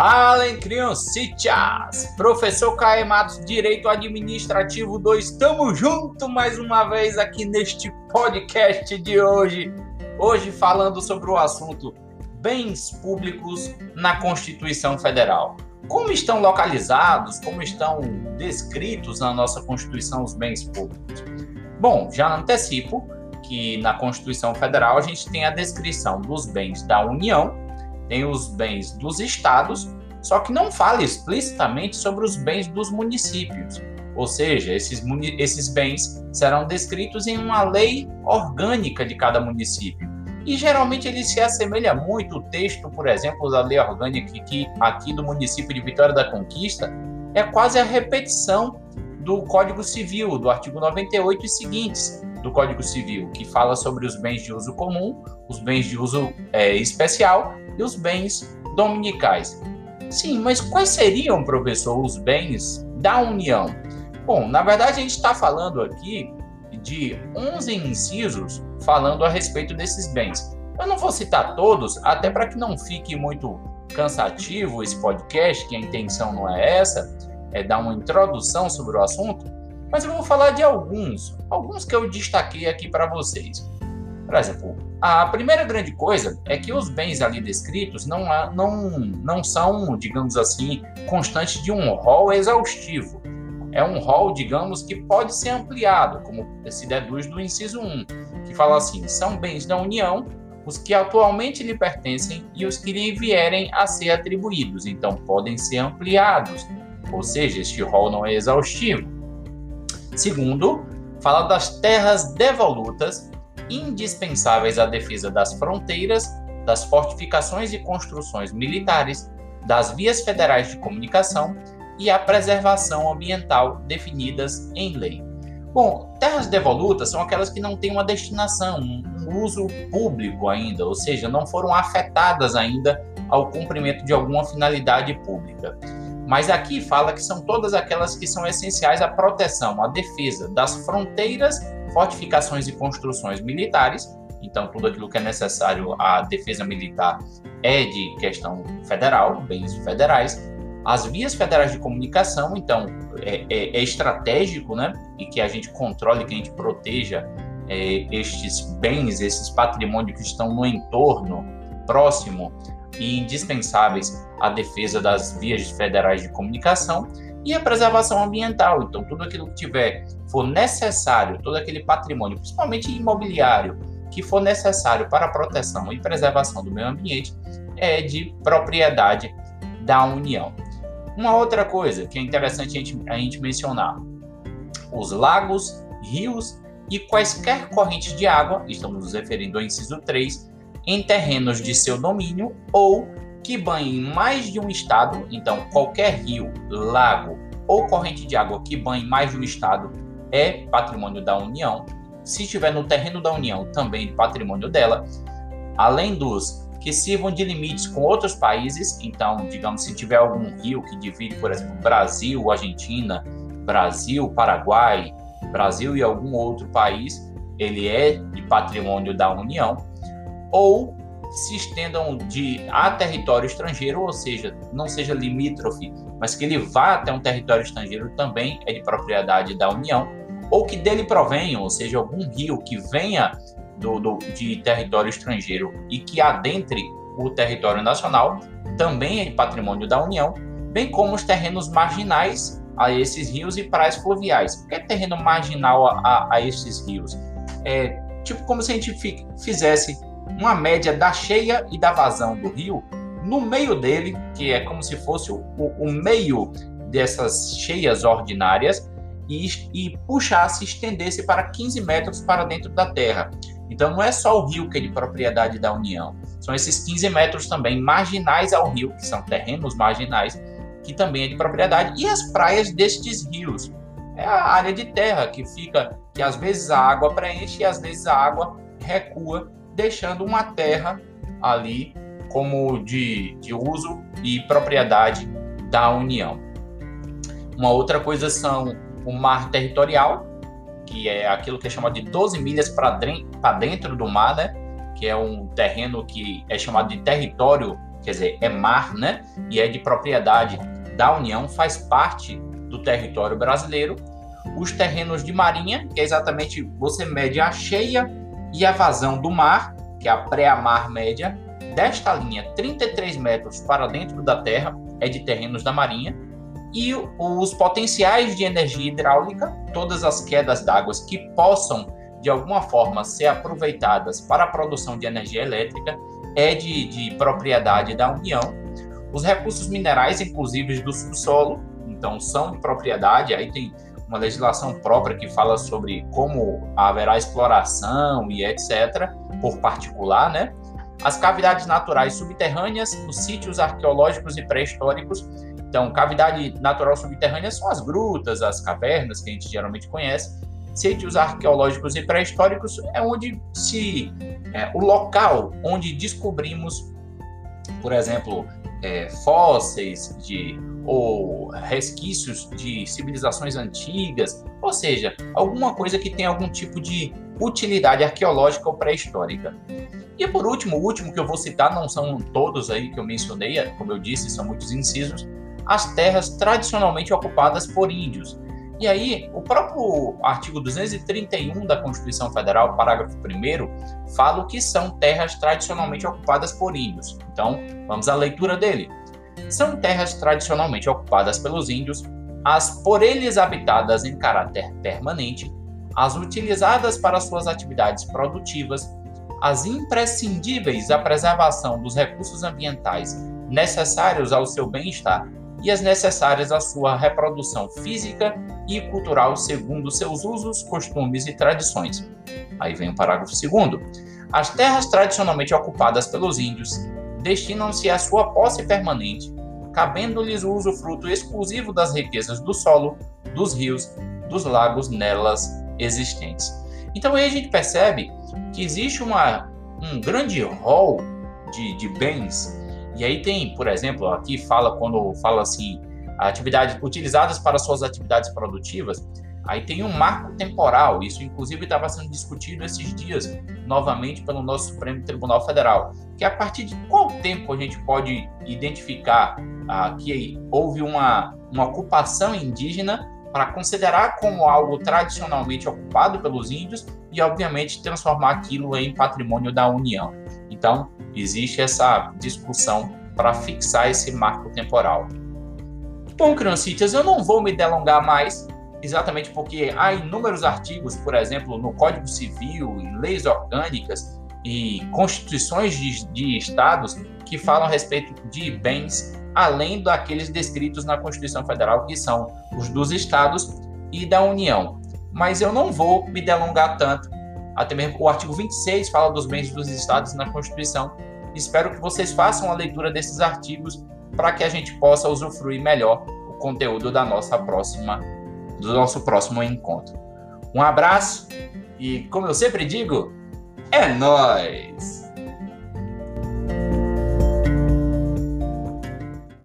Falem, criancitas! Professor Caio Matos, Direito Administrativo 2, estamos juntos mais uma vez aqui neste podcast de hoje. Hoje falando sobre o assunto bens públicos na Constituição Federal. Como estão localizados, como estão descritos na nossa Constituição os bens públicos? Bom, já antecipo que na Constituição Federal a gente tem a descrição dos bens da União tem os bens dos estados, só que não fala explicitamente sobre os bens dos municípios. Ou seja, esses, esses bens serão descritos em uma lei orgânica de cada município. E geralmente ele se assemelha muito, o texto, por exemplo, da lei orgânica aqui, aqui do município de Vitória da Conquista, é quase a repetição do Código Civil, do artigo 98 e seguintes do Código Civil, que fala sobre os bens de uso comum, os bens de uso é, especial e os bens dominicais. Sim, mas quais seriam, professor, os bens da União? Bom, na verdade a gente está falando aqui de 11 incisos falando a respeito desses bens. Eu não vou citar todos, até para que não fique muito cansativo esse podcast, que a intenção não é essa, é dar uma introdução sobre o assunto, mas eu vou falar de alguns, alguns que eu destaquei aqui para vocês. Por exemplo, a primeira grande coisa é que os bens ali descritos não, não, não são, digamos assim, constantes de um rol exaustivo. É um rol, digamos, que pode ser ampliado, como se deduz do inciso 1, que fala assim: são bens da União os que atualmente lhe pertencem e os que lhe vierem a ser atribuídos. Então, podem ser ampliados, ou seja, este rol não é exaustivo. Segundo, fala das terras devolutas indispensáveis à defesa das fronteiras, das fortificações e construções militares, das vias federais de comunicação e à preservação ambiental definidas em lei. Bom, terras devolutas são aquelas que não têm uma destinação, um uso público ainda, ou seja, não foram afetadas ainda ao cumprimento de alguma finalidade pública. Mas aqui fala que são todas aquelas que são essenciais à proteção, à defesa das fronteiras fortificações e construções militares. Então, tudo aquilo que é necessário à defesa militar é de questão federal, bens federais. As vias federais de comunicação, então, é, é, é estratégico, né? E que a gente controle, que a gente proteja é, estes bens, esses patrimônios que estão no entorno próximo e indispensáveis à defesa das vias federais de comunicação e a preservação ambiental. Então, tudo aquilo que tiver for necessário, todo aquele patrimônio, principalmente imobiliário, que for necessário para a proteção e preservação do meio ambiente, é de propriedade da União. Uma outra coisa que é interessante a gente, a gente mencionar: os lagos, rios e quaisquer correntes de água, estamos nos referindo ao inciso 3, em terrenos de seu domínio ou que banhe mais de um estado, então qualquer rio, lago ou corrente de água que banhe mais de um estado é patrimônio da União. Se estiver no terreno da União, também patrimônio dela. Além dos que sirvam de limites com outros países, então, digamos, se tiver algum rio que divide, por exemplo, Brasil, Argentina, Brasil, Paraguai, Brasil e algum outro país, ele é de patrimônio da União. Ou se estendam de a território estrangeiro, ou seja, não seja limítrofe, mas que ele vá até um território estrangeiro também é de propriedade da União, ou que dele provenham, ou seja, algum rio que venha do, do, de território estrangeiro e que adentre o território nacional, também é de patrimônio da União, bem como os terrenos marginais a esses rios e praias fluviais. O que é terreno marginal a, a, a esses rios? É tipo como se a gente fizesse uma média da cheia e da vazão do rio, no meio dele, que é como se fosse o, o meio dessas cheias ordinárias, e, e puxasse, estendesse para 15 metros para dentro da terra. Então não é só o rio que é de propriedade da União, são esses 15 metros também marginais ao rio, que são terrenos marginais, que também é de propriedade, e as praias destes rios. É a área de terra que fica, que às vezes a água preenche e às vezes a água recua deixando uma terra ali como de, de uso e propriedade da União. Uma outra coisa são o mar territorial, que é aquilo que é chamado de 12 milhas para dentro do mar, né? que é um terreno que é chamado de território, quer dizer, é mar, né? E é de propriedade da União, faz parte do território brasileiro. Os terrenos de marinha, que é exatamente você mede a cheia e a vazão do mar, que é a pré-mar média, desta linha 33 metros para dentro da terra, é de terrenos da marinha, e os potenciais de energia hidráulica, todas as quedas d'água que possam de alguma forma ser aproveitadas para a produção de energia elétrica, é de, de propriedade da União. Os recursos minerais, inclusive do subsolo, então são de propriedade, aí tem uma legislação própria que fala sobre como haverá exploração e etc., por particular, né? As cavidades naturais subterrâneas, os sítios arqueológicos e pré-históricos. Então, cavidade natural subterrânea são as grutas, as cavernas que a gente geralmente conhece. Sítios arqueológicos e pré-históricos é onde se é, o local onde descobrimos, por exemplo, é, fósseis de ou resquícios de civilizações antigas, ou seja, alguma coisa que tem algum tipo de utilidade arqueológica ou pré-histórica. E por último, o último que eu vou citar, não são todos aí que eu mencionei, como eu disse, são muitos incisos, as terras tradicionalmente ocupadas por índios. E aí, o próprio artigo 231 da Constituição Federal, parágrafo 1 fala o que são terras tradicionalmente ocupadas por índios. Então, vamos à leitura dele. São terras tradicionalmente ocupadas pelos índios, as por eles habitadas em caráter permanente, as utilizadas para suas atividades produtivas, as imprescindíveis à preservação dos recursos ambientais necessários ao seu bem-estar e as necessárias à sua reprodução física e cultural segundo seus usos, costumes e tradições. Aí vem o parágrafo 2. As terras tradicionalmente ocupadas pelos índios destinam-se à sua posse permanente, cabendo-lhes o usufruto exclusivo das riquezas do solo, dos rios, dos lagos nelas existentes. Então aí a gente percebe que existe uma, um grande rol de, de bens e aí tem, por exemplo, aqui fala quando fala assim, atividades utilizadas para suas atividades produtivas, aí tem um marco temporal. Isso inclusive estava sendo discutido esses dias novamente pelo nosso Supremo Tribunal Federal, que a partir de qual tempo a gente pode identificar ah, que houve uma, uma ocupação indígena para considerar como algo tradicionalmente ocupado pelos índios e, obviamente, transformar aquilo em patrimônio da União. Então, existe essa discussão para fixar esse marco temporal. Bom, criancitas, eu não vou me delongar mais, exatamente porque há inúmeros artigos, por exemplo, no Código Civil, em leis orgânicas e constituições de, de estados que falam a respeito de bens, além daqueles descritos na Constituição Federal, que são os dos estados e da União. Mas eu não vou me delongar tanto, até mesmo o artigo 26 fala dos bens dos estados na Constituição. Espero que vocês façam a leitura desses artigos para que a gente possa usufruir melhor o conteúdo da nossa próxima do nosso próximo encontro. Um abraço e como eu sempre digo, é nós.